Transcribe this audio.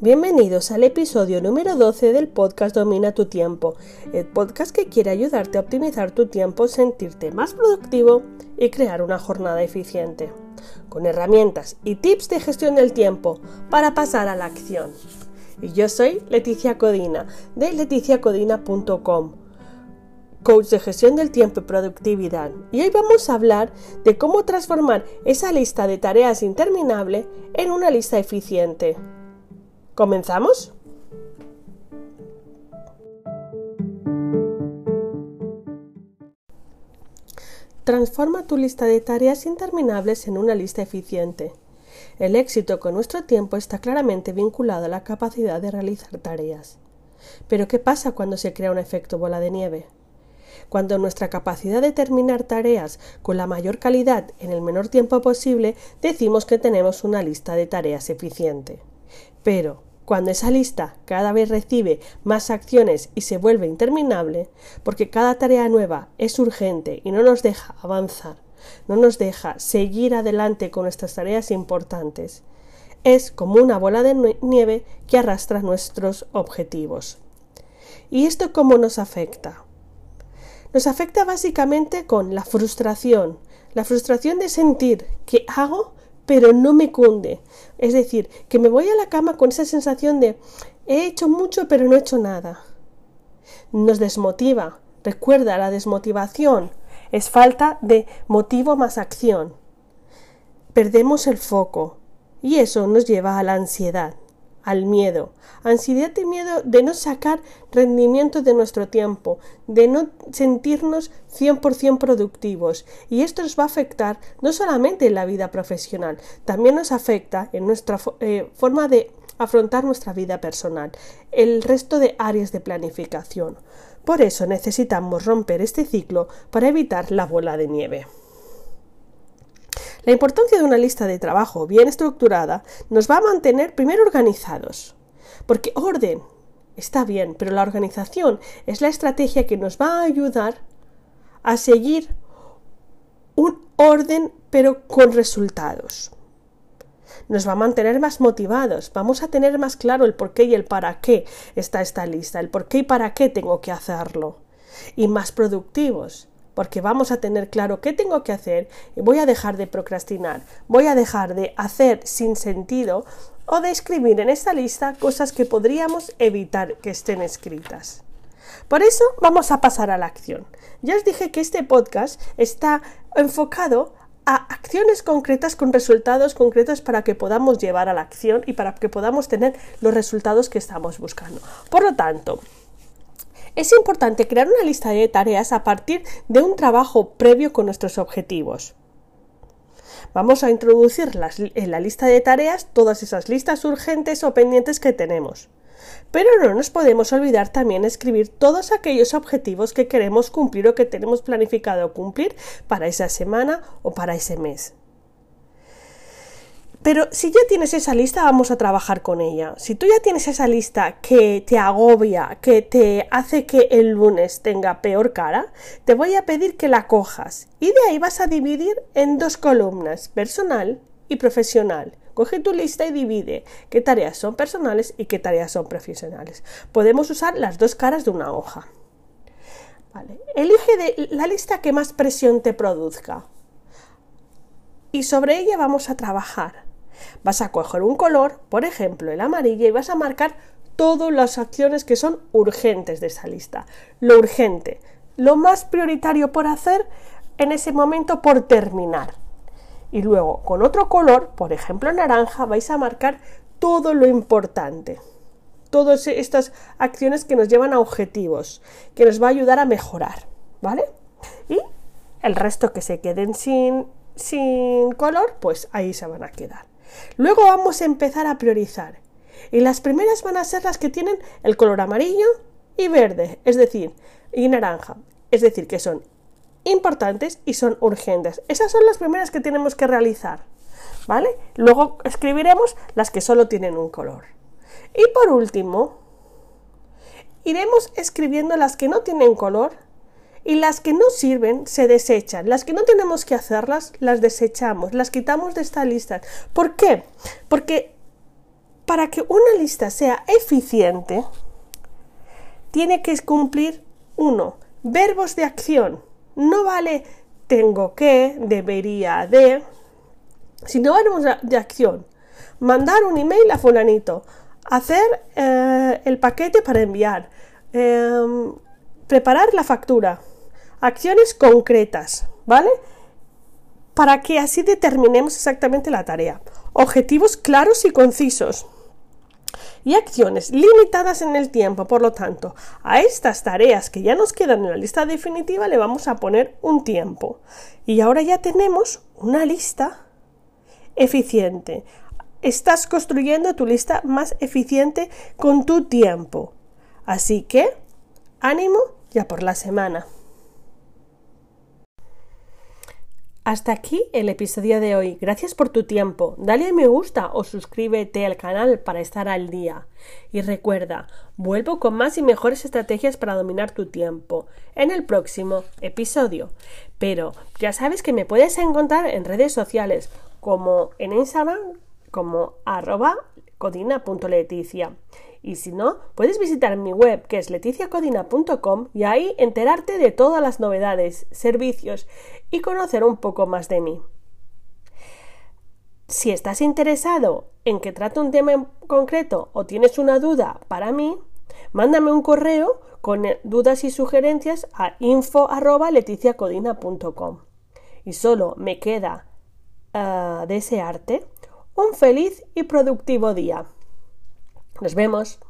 Bienvenidos al episodio número 12 del podcast Domina tu tiempo, el podcast que quiere ayudarte a optimizar tu tiempo, sentirte más productivo y crear una jornada eficiente, con herramientas y tips de gestión del tiempo para pasar a la acción. Y yo soy Leticia Codina de leticiacodina.com, coach de gestión del tiempo y productividad. Y hoy vamos a hablar de cómo transformar esa lista de tareas interminable en una lista eficiente. ¿Comenzamos? Transforma tu lista de tareas interminables en una lista eficiente. El éxito con nuestro tiempo está claramente vinculado a la capacidad de realizar tareas. Pero ¿qué pasa cuando se crea un efecto bola de nieve? Cuando nuestra capacidad de terminar tareas con la mayor calidad en el menor tiempo posible, decimos que tenemos una lista de tareas eficiente. Pero, cuando esa lista cada vez recibe más acciones y se vuelve interminable, porque cada tarea nueva es urgente y no nos deja avanzar, no nos deja seguir adelante con nuestras tareas importantes, es como una bola de nieve que arrastra nuestros objetivos. ¿Y esto cómo nos afecta? Nos afecta básicamente con la frustración, la frustración de sentir que hago pero no me cunde. Es decir, que me voy a la cama con esa sensación de he hecho mucho pero no he hecho nada. Nos desmotiva. Recuerda, la desmotivación es falta de motivo más acción. Perdemos el foco y eso nos lleva a la ansiedad al miedo. Ansiedad y miedo de no sacar rendimiento de nuestro tiempo, de no sentirnos 100% productivos. Y esto nos va a afectar no solamente en la vida profesional, también nos afecta en nuestra eh, forma de afrontar nuestra vida personal, el resto de áreas de planificación. Por eso necesitamos romper este ciclo para evitar la bola de nieve. La importancia de una lista de trabajo bien estructurada nos va a mantener primero organizados, porque orden está bien, pero la organización es la estrategia que nos va a ayudar a seguir un orden pero con resultados. Nos va a mantener más motivados, vamos a tener más claro el por qué y el para qué está esta lista, el por qué y para qué tengo que hacerlo, y más productivos porque vamos a tener claro qué tengo que hacer y voy a dejar de procrastinar, voy a dejar de hacer sin sentido o de escribir en esta lista cosas que podríamos evitar que estén escritas. Por eso vamos a pasar a la acción. Ya os dije que este podcast está enfocado a acciones concretas con resultados concretos para que podamos llevar a la acción y para que podamos tener los resultados que estamos buscando. Por lo tanto, es importante crear una lista de tareas a partir de un trabajo previo con nuestros objetivos. Vamos a introducir en la lista de tareas todas esas listas urgentes o pendientes que tenemos. Pero no nos podemos olvidar también escribir todos aquellos objetivos que queremos cumplir o que tenemos planificado cumplir para esa semana o para ese mes. Pero si ya tienes esa lista, vamos a trabajar con ella. Si tú ya tienes esa lista que te agobia, que te hace que el lunes tenga peor cara, te voy a pedir que la cojas. Y de ahí vas a dividir en dos columnas, personal y profesional. Coge tu lista y divide qué tareas son personales y qué tareas son profesionales. Podemos usar las dos caras de una hoja. Elige de la lista que más presión te produzca. Y sobre ella vamos a trabajar. Vas a coger un color, por ejemplo el amarillo, y vas a marcar todas las acciones que son urgentes de esa lista. Lo urgente, lo más prioritario por hacer en ese momento por terminar. Y luego con otro color, por ejemplo naranja, vais a marcar todo lo importante. Todas estas acciones que nos llevan a objetivos, que nos va a ayudar a mejorar, ¿vale? Y el resto que se queden sin, sin color, pues ahí se van a quedar. Luego vamos a empezar a priorizar. Y las primeras van a ser las que tienen el color amarillo y verde, es decir, y naranja. Es decir, que son importantes y son urgentes. Esas son las primeras que tenemos que realizar. ¿Vale? Luego escribiremos las que solo tienen un color. Y por último, iremos escribiendo las que no tienen color y las que no sirven se desechan. Las que no tenemos que hacerlas, las desechamos, las quitamos de esta lista. ¿Por qué? Porque para que una lista sea eficiente, tiene que cumplir uno, verbos de acción. No vale tengo que, debería de, sino verbos de acción. Mandar un email a fulanito, hacer eh, el paquete para enviar, em, preparar la factura, acciones concretas, ¿vale? Para que así determinemos exactamente la tarea. Objetivos claros y concisos y acciones limitadas en el tiempo. Por lo tanto, a estas tareas que ya nos quedan en la lista definitiva le vamos a poner un tiempo. Y ahora ya tenemos una lista eficiente. Estás construyendo tu lista más eficiente con tu tiempo. Así que, ánimo ya por la semana. Hasta aquí el episodio de hoy. Gracias por tu tiempo. Dale a me gusta o suscríbete al canal para estar al día. Y recuerda, vuelvo con más y mejores estrategias para dominar tu tiempo en el próximo episodio. Pero ya sabes que me puedes encontrar en redes sociales como en Instagram como arroba codina.leticia y si no, puedes visitar mi web que es leticiacodina.com y ahí enterarte de todas las novedades, servicios y conocer un poco más de mí. Si estás interesado en que trate un tema en concreto o tienes una duda para mí, mándame un correo con dudas y sugerencias a info.leticiacodina.com. Y solo me queda uh, desearte un feliz y productivo día. Nos vemos.